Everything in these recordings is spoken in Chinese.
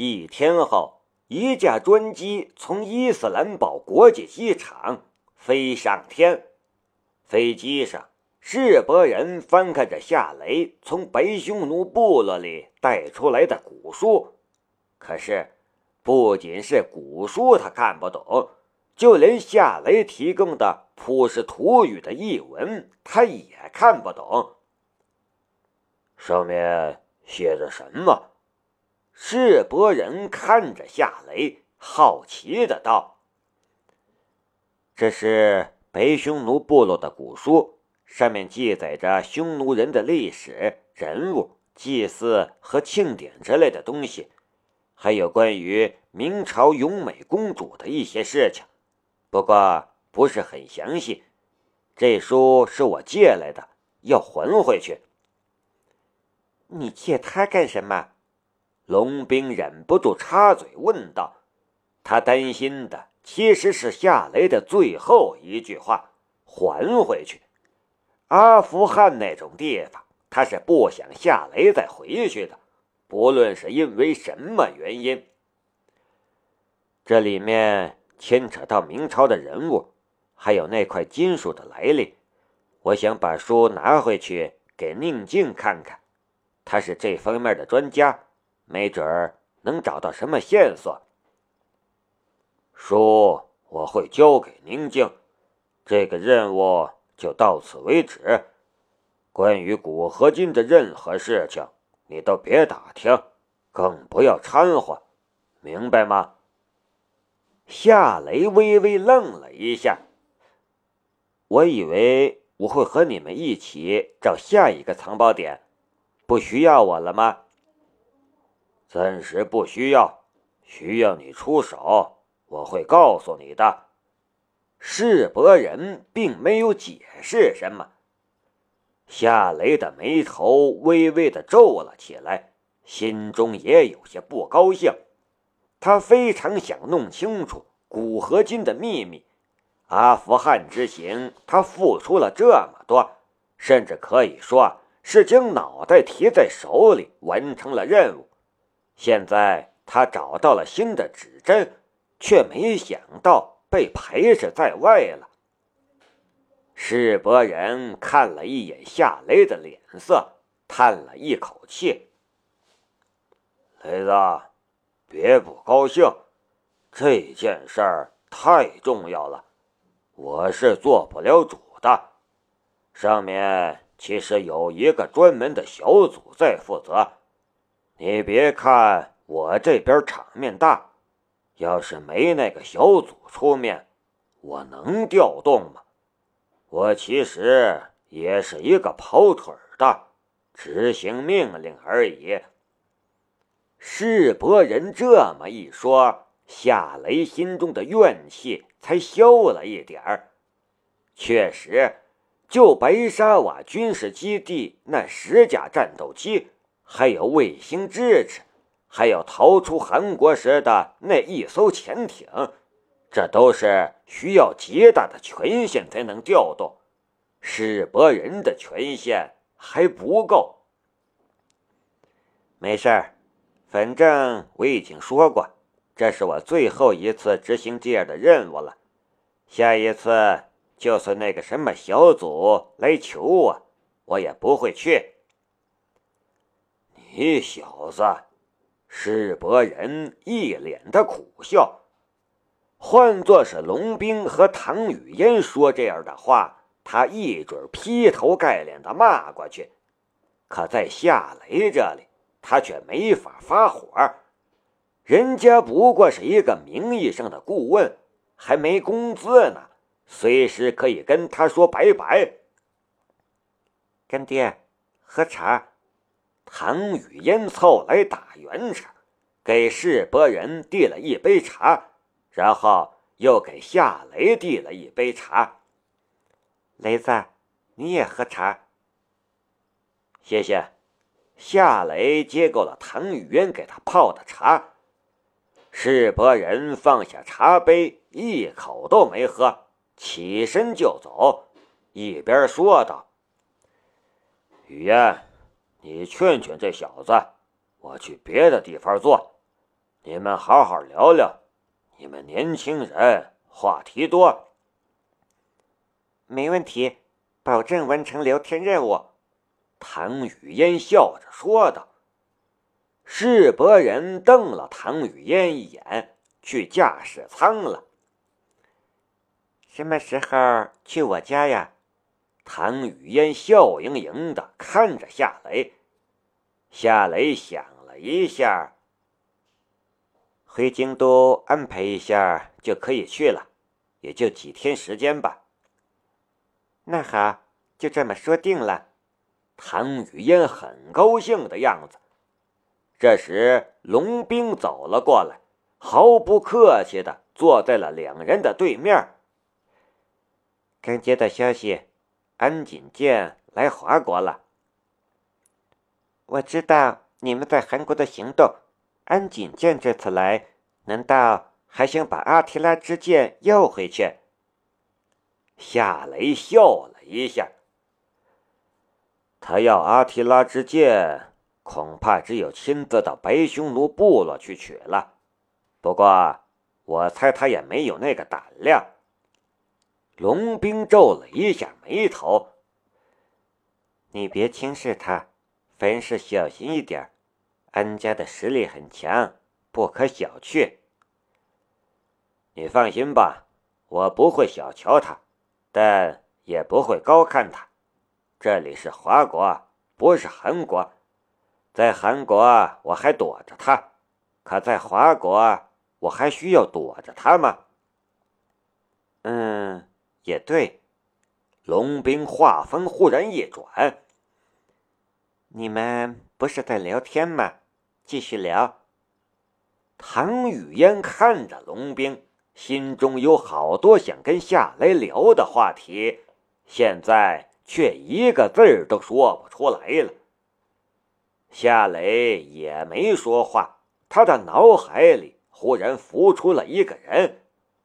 一天后，一架专机从伊斯兰堡国际机场飞上天。飞机上，世伯人翻看着夏雷从白匈奴部落里带出来的古书，可是，不仅是古书他看不懂，就连夏雷提供的普什图语的译文，他也看不懂。上面写着什么？世伯人看着夏雷，好奇的道：“这是北匈奴部落的古书，上面记载着匈奴人的历史、人物、祭祀和庆典之类的东西，还有关于明朝永美公主的一些事情，不过不是很详细。这书是我借来的，要还回去。”你借他干什么？龙兵忍不住插嘴问道。他担心的其实是夏雷的最后一句话：“还回去。”阿富汗那种地方，他是不想夏雷再回去的，不论是因为什么原因。这里面牵扯到明朝的人物，还有那块金属的来历。我想把书拿回去给宁静看看。他是这方面的专家，没准儿能找到什么线索。书我会交给宁静，这个任务就到此为止。关于古合金的任何事情，你都别打听，更不要掺和，明白吗？夏雷微微愣了一下，我以为我会和你们一起找下一个藏宝点。不需要我了吗？暂时不需要，需要你出手，我会告诉你的。世伯人并没有解释什么。夏雷的眉头微微的皱了起来，心中也有些不高兴。他非常想弄清楚古合金的秘密。阿富汗之行，他付出了这么多，甚至可以说。是将脑袋提在手里完成了任务，现在他找到了新的指针，却没想到被排斥在外了。世伯人看了一眼夏雷的脸色，叹了一口气：“雷子，别不高兴，这件事儿太重要了，我是做不了主的，上面。”其实有一个专门的小组在负责。你别看我这边场面大，要是没那个小组出面，我能调动吗？我其实也是一个跑腿的，执行命令而已。世伯人这么一说，夏雷心中的怨气才消了一点儿。确实。就白沙瓦军事基地那十架战斗机，还有卫星支持，还有逃出韩国时的那一艘潜艇，这都是需要极大的权限才能调动。世博人的权限还不够。没事儿，反正我已经说过，这是我最后一次执行这样的任务了。下一次。就算那个什么小组来求我，我也不会去。你小子，世伯人一脸的苦笑。换作是龙兵和唐雨嫣说这样的话，他一准劈头盖脸的骂过去。可在夏雷这里，他却没法发火。人家不过是一个名义上的顾问，还没工资呢。随时可以跟他说拜拜。干爹，喝茶。唐雨嫣凑来打圆场，给世伯人递了一杯茶，然后又给夏雷递了一杯茶。雷子，你也喝茶。谢谢。夏雷接过了唐雨嫣给他泡的茶。世伯人放下茶杯，一口都没喝。起身就走，一边说道：“雨嫣，你劝劝这小子，我去别的地方做。你们好好聊聊，你们年轻人话题多。没问题，保证完成聊天任务。唐雨嫣笑着说道。世伯人瞪了唐雨嫣一眼，去驾驶舱了。什么时候去我家呀？唐雨嫣笑盈盈的看着夏雷。夏雷想了一下，回京都安排一下就可以去了，也就几天时间吧。那好，就这么说定了。唐雨嫣很高兴的样子。这时，龙兵走了过来，毫不客气的坐在了两人的对面。刚接到消息，安锦剑来华国了。我知道你们在韩国的行动，安锦剑这次来，难道还想把阿提拉之剑要回去？夏雷笑了一下，他要阿提拉之剑。恐怕只有亲自到白匈奴部落去取了。不过，我猜他也没有那个胆量。龙兵皱了一下眉头：“你别轻视他，凡事小心一点。安家的实力很强，不可小觑。你放心吧，我不会小瞧他，但也不会高看他。这里是华国，不是韩国。”在韩国我还躲着他，可在华国我还需要躲着他吗？嗯，也对。龙兵话锋忽然一转：“你们不是在聊天吗？继续聊。”唐雨嫣看着龙兵，心中有好多想跟夏雷聊的话题，现在却一个字儿都说不出来了。夏雷也没说话，他的脑海里忽然浮出了一个人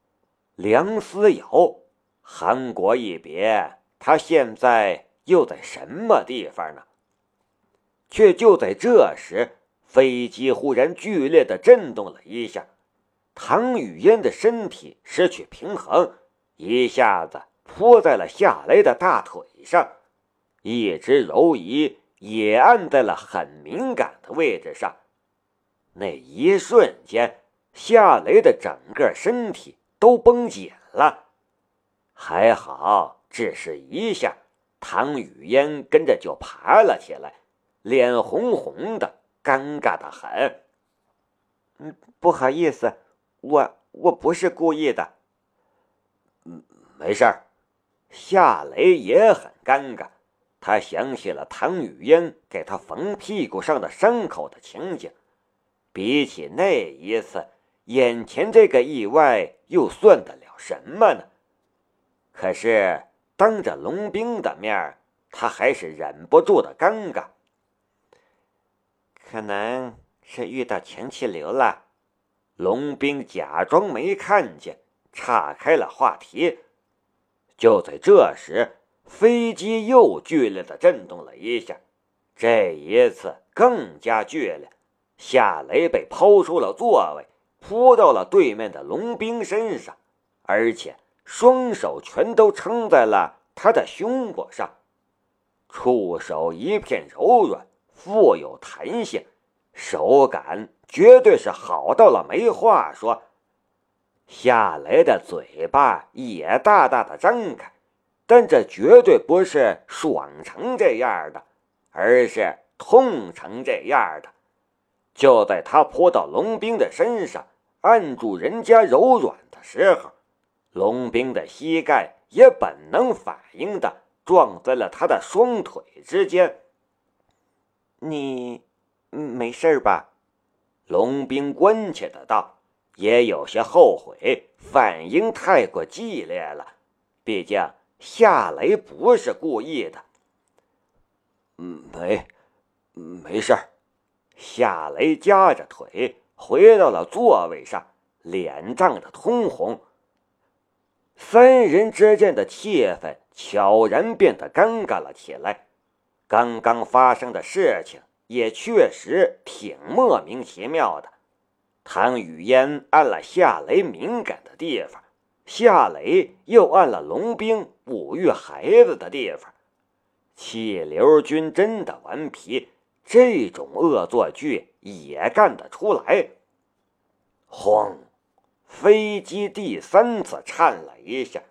——梁思瑶。韩国一别，他现在又在什么地方呢？却就在这时，飞机忽然剧烈的震动了一下，唐雨嫣的身体失去平衡，一下子扑在了夏雷的大腿上，一只柔移。也按在了很敏感的位置上，那一瞬间，夏雷的整个身体都绷紧了。还好，只是一下，唐雨嫣跟着就爬了起来，脸红红的，尴尬的很。嗯，不好意思，我我不是故意的。嗯，没事儿。夏雷也很尴尬。他想起了唐雨嫣给他缝屁股上的伤口的情景，比起那一次，眼前这个意外又算得了什么呢？可是当着龙兵的面，他还是忍不住的尴尬。可能是遇到强气流了，龙兵假装没看见，岔开了话题。就在这时。飞机又剧烈的震动了一下，这一次更加剧烈。夏雷被抛出了座位，扑到了对面的龙兵身上，而且双手全都撑在了他的胸部上，触手一片柔软，富有弹性，手感绝对是好到了没话说。夏雷的嘴巴也大大的张开。但这绝对不是爽成这样的，而是痛成这样的。就在他扑到龙兵的身上，按住人家柔软的时候，龙兵的膝盖也本能反应的撞在了他的双腿之间。你没事吧？龙兵关切的道，也有些后悔反应太过激烈了，毕竟。夏雷不是故意的，嗯没，没事儿。夏雷夹着腿回到了座位上，脸涨得通红。三人之间的气氛悄然变得尴尬了起来。刚刚发生的事情也确实挺莫名其妙的。唐雨嫣按了夏雷敏感的地方，夏雷又按了龙兵哺育孩子的地方。气流君真的顽皮，这种恶作剧也干得出来。轰！飞机第三次颤了一下，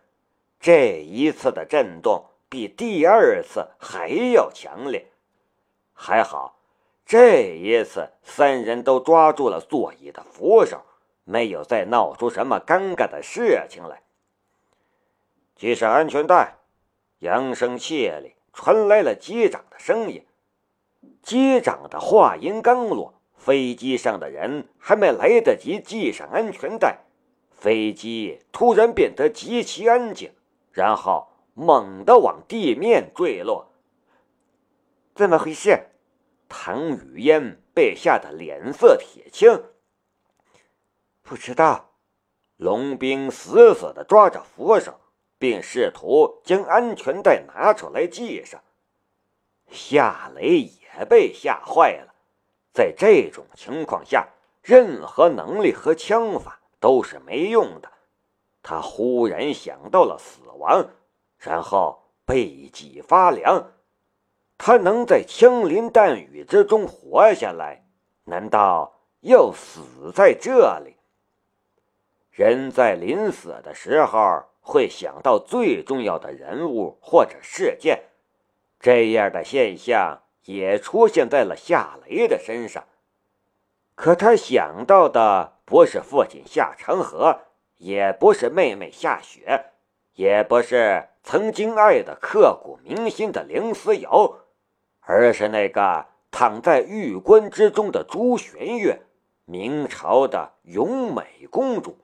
这一次的震动比第二次还要强烈。还好，这一次三人都抓住了座椅的扶手，没有再闹出什么尴尬的事情来。系上安全带，扬声器里传来了机长的声音。机长的话音刚落，飞机上的人还没来得及系上安全带。飞机突然变得极其安静，然后猛地往地面坠落。怎么回事？唐雨嫣被吓得脸色铁青。不知道。龙兵死死地抓着扶手，并试图将安全带拿出来系上。夏雷也被吓坏了。在这种情况下，任何能力和枪法。都是没用的。他忽然想到了死亡，然后背脊发凉。他能在枪林弹雨之中活下来，难道要死在这里？人在临死的时候会想到最重要的人物或者事件，这样的现象也出现在了夏雷的身上。可他想到的。不是父亲夏长河，也不是妹妹夏雪，也不是曾经爱的刻骨铭心的凌思瑶，而是那个躺在玉棺之中的朱玄月，明朝的永美公主。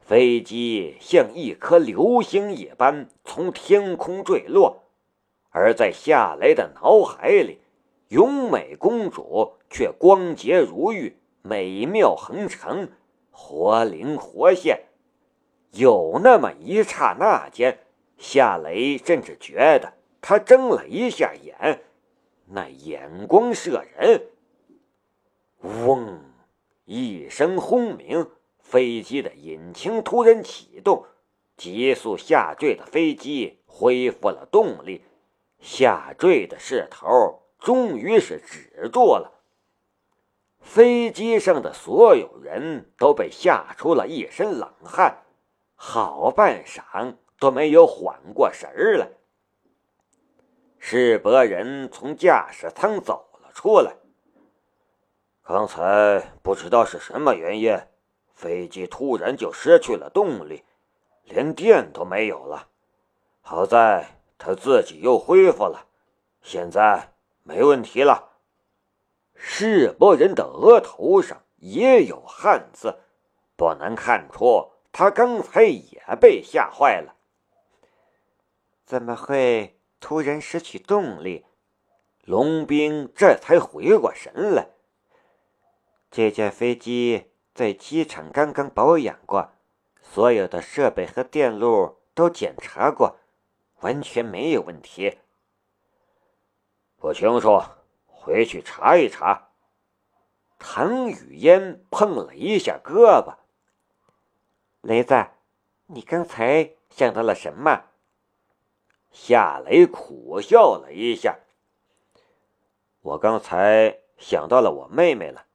飞机像一颗流星一般从天空坠落，而在夏雷的脑海里，永美公主却光洁如玉。美妙横成，活灵活现。有那么一刹那间，夏雷甚至觉得他睁了一下眼，那眼光射人。嗡，一声轰鸣，飞机的引擎突然启动，急速下坠的飞机恢复了动力，下坠的势头终于是止住了。飞机上的所有人都被吓出了一身冷汗，好半晌都没有缓过神儿来。世伯人从驾驶舱走了出来。刚才不知道是什么原因，飞机突然就失去了动力，连电都没有了。好在他自己又恢复了，现在没问题了。世伯人的额头上也有汗渍，不难看出他刚才也被吓坏了。怎么会突然失去动力？龙兵这才回过神来。这架飞机在机场刚刚保养过，所有的设备和电路都检查过，完全没有问题。不清楚。回去查一查。唐雨嫣碰了一下胳膊。雷子，你刚才想到了什么？夏雷苦笑了一下。我刚才想到了我妹妹了。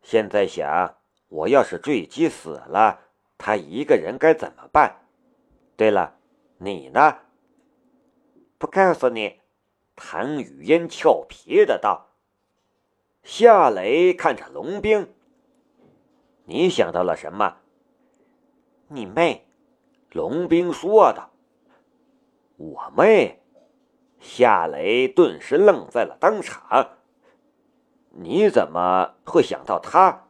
现在想，我要是坠机死了，她一个人该怎么办？对了，你呢？不告诉你。唐雨嫣俏皮的道。夏雷看着龙兵，你想到了什么？你妹，龙兵说道。我妹，夏雷顿时愣在了当场。你怎么会想到她？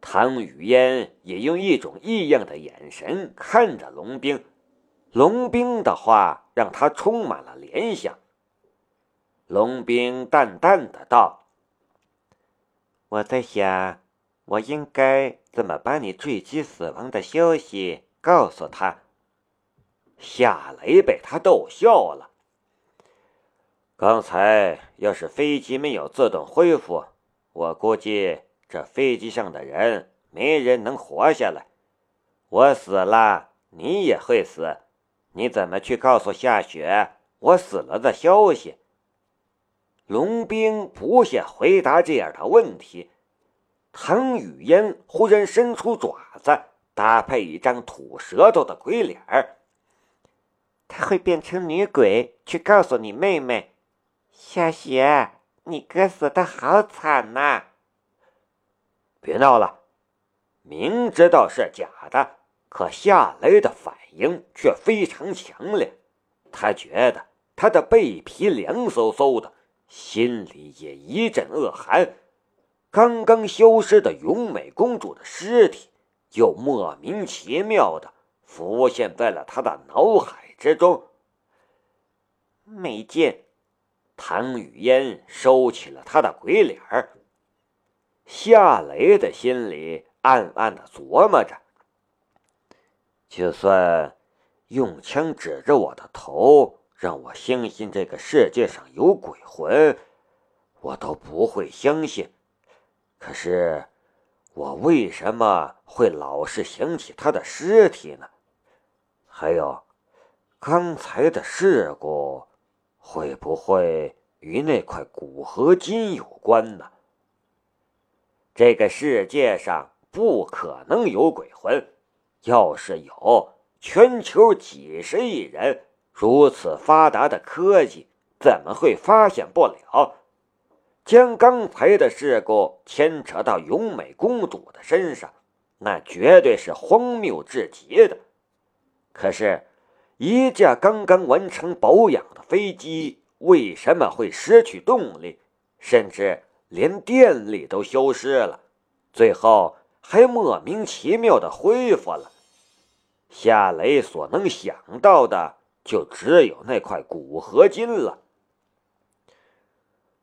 唐雨嫣也用一种异样的眼神看着龙兵，龙兵的话让他充满了联想。龙兵淡淡的道。我在想，我应该怎么把你坠机死亡的消息告诉他。夏雷被他逗笑了。刚才要是飞机没有自动恢复，我估计这飞机上的人没人能活下来。我死了，你也会死。你怎么去告诉夏雪我死了的消息？”龙兵不屑回答这样的问题。唐雨嫣忽然伸出爪子，搭配一张吐舌头的鬼脸儿。他会变成女鬼去告诉你妹妹，夏雪，你哥死的好惨呐！别闹了，明知道是假的，可夏雷的反应却非常强烈。他觉得他的背皮凉飕飕的，心里也一阵恶寒。刚刚消失的永美公主的尸体，又莫名其妙的浮现在了他的脑海之中。没见，唐雨嫣收起了他的鬼脸儿。夏雷的心里暗暗的琢磨着：就算用枪指着我的头，让我相信这个世界上有鬼魂，我都不会相信。可是，我为什么会老是想起他的尸体呢？还有，刚才的事故会不会与那块骨合金有关呢？这个世界上不可能有鬼魂，要是有，全球几十亿人如此发达的科技，怎么会发现不了？将刚才的事故牵扯到永美公主的身上，那绝对是荒谬至极的。可是，一架刚刚完成保养的飞机为什么会失去动力，甚至连电力都消失了，最后还莫名其妙的恢复了？夏雷所能想到的就只有那块骨合金了。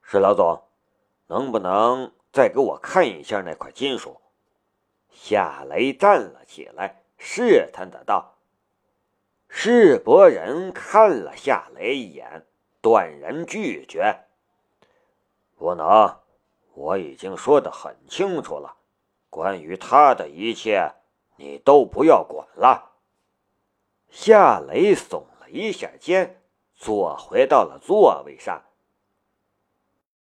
是老总。能不能再给我看一下那块金属？夏雷站了起来，试探的道：“世伯人看了夏雷一眼，断然拒绝。不能，我已经说的很清楚了，关于他的一切，你都不要管了。”夏雷耸了一下肩，坐回到了座位上。